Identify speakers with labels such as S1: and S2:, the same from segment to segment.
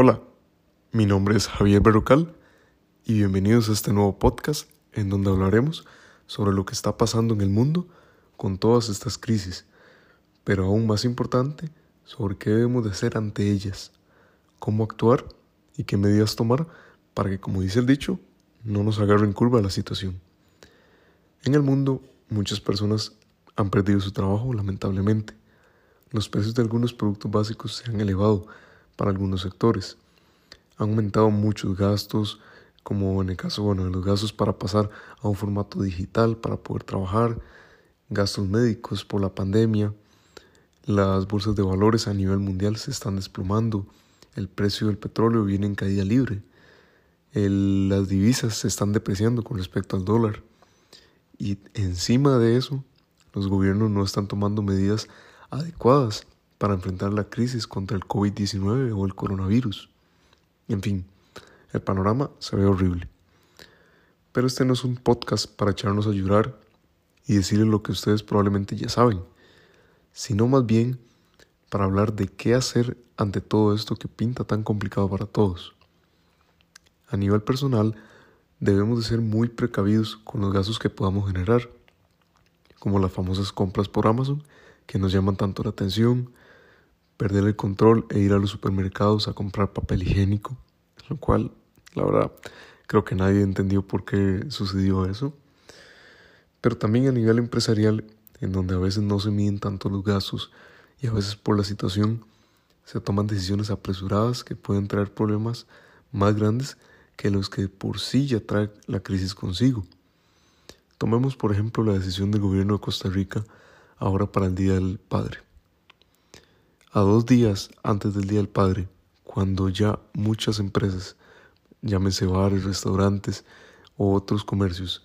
S1: Hola, mi nombre es Javier Berrocal y bienvenidos a este nuevo podcast en donde hablaremos sobre lo que está pasando en el mundo con todas estas crisis, pero aún más importante, sobre qué debemos de hacer ante ellas, cómo actuar y qué medidas tomar para que, como dice el dicho, no nos agarre en curva la situación. En el mundo, muchas personas han perdido su trabajo, lamentablemente. Los precios de algunos productos básicos se han elevado para algunos sectores. Han aumentado muchos gastos, como en el caso bueno, de los gastos para pasar a un formato digital para poder trabajar, gastos médicos por la pandemia, las bolsas de valores a nivel mundial se están desplomando, el precio del petróleo viene en caída libre, las divisas se están depreciando con respecto al dólar. Y encima de eso los gobiernos no están tomando medidas adecuadas para enfrentar la crisis contra el COVID-19 o el coronavirus. En fin, el panorama se ve horrible. Pero este no es un podcast para echarnos a llorar y decirles lo que ustedes probablemente ya saben, sino más bien para hablar de qué hacer ante todo esto que pinta tan complicado para todos. A nivel personal, debemos de ser muy precavidos con los gastos que podamos generar, como las famosas compras por Amazon, que nos llaman tanto la atención, perder el control e ir a los supermercados a comprar papel higiénico, lo cual, la verdad, creo que nadie entendió por qué sucedió eso. Pero también a nivel empresarial, en donde a veces no se miden tanto los gastos y a veces por la situación se toman decisiones apresuradas que pueden traer problemas más grandes que los que por sí ya trae la crisis consigo. Tomemos por ejemplo la decisión del gobierno de Costa Rica ahora para el Día del Padre a dos días antes del Día del Padre, cuando ya muchas empresas, llámese bares, restaurantes o otros comercios,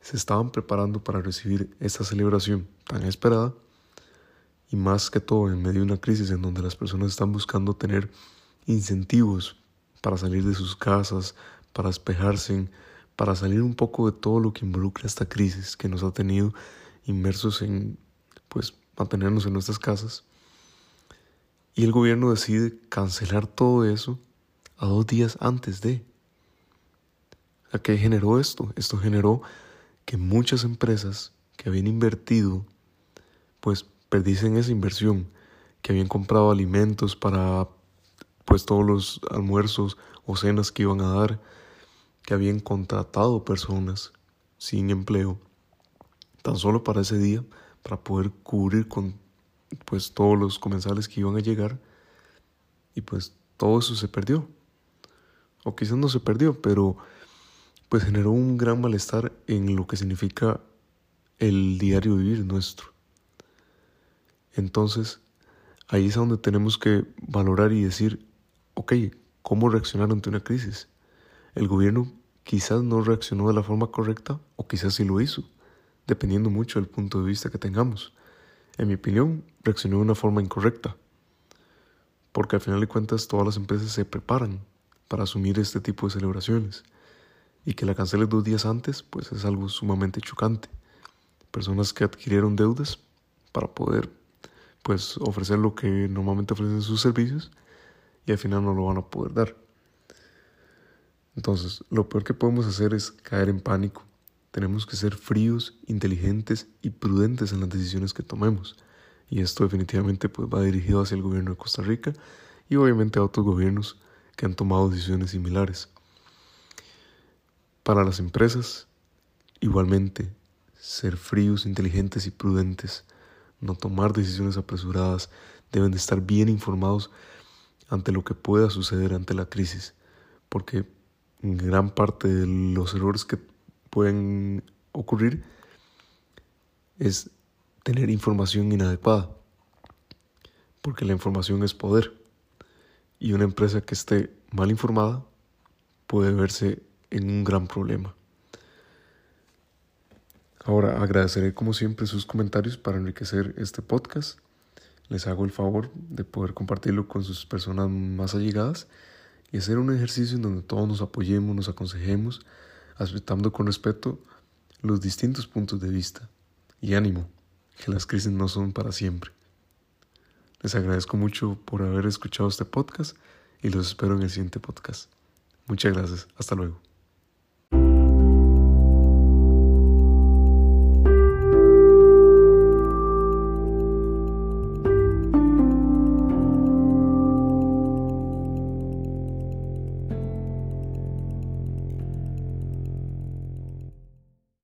S1: se estaban preparando para recibir esta celebración tan esperada, y más que todo en medio de una crisis en donde las personas están buscando tener incentivos para salir de sus casas, para despejarse, para salir un poco de todo lo que involucra esta crisis que nos ha tenido inmersos en pues mantenernos en nuestras casas. Y el gobierno decide cancelar todo eso a dos días antes de. ¿A qué generó esto? Esto generó que muchas empresas que habían invertido, pues perdicen esa inversión, que habían comprado alimentos para pues todos los almuerzos o cenas que iban a dar, que habían contratado personas sin empleo, tan solo para ese día, para poder cubrir con pues todos los comensales que iban a llegar y pues todo eso se perdió. O quizás no se perdió, pero pues generó un gran malestar en lo que significa el diario vivir nuestro. Entonces, ahí es donde tenemos que valorar y decir, ok, ¿cómo reaccionar ante una crisis? El gobierno quizás no reaccionó de la forma correcta o quizás sí lo hizo, dependiendo mucho del punto de vista que tengamos en mi opinión, reaccionó de una forma incorrecta. Porque al final de cuentas todas las empresas se preparan para asumir este tipo de celebraciones. Y que la cancelen dos días antes, pues es algo sumamente chocante. Personas que adquirieron deudas para poder pues ofrecer lo que normalmente ofrecen sus servicios y al final no lo van a poder dar. Entonces, lo peor que podemos hacer es caer en pánico tenemos que ser fríos, inteligentes y prudentes en las decisiones que tomemos. Y esto definitivamente pues, va dirigido hacia el gobierno de Costa Rica y obviamente a otros gobiernos que han tomado decisiones similares. Para las empresas, igualmente, ser fríos, inteligentes y prudentes, no tomar decisiones apresuradas, deben de estar bien informados ante lo que pueda suceder ante la crisis, porque gran parte de los errores que pueden ocurrir es tener información inadecuada, porque la información es poder y una empresa que esté mal informada puede verse en un gran problema. Ahora agradeceré como siempre sus comentarios para enriquecer este podcast. Les hago el favor de poder compartirlo con sus personas más allegadas y hacer un ejercicio en donde todos nos apoyemos, nos aconsejemos aceptando con respeto los distintos puntos de vista. Y ánimo, que las crisis no son para siempre. Les agradezco mucho por haber escuchado este podcast y los espero en el siguiente podcast. Muchas gracias. Hasta luego.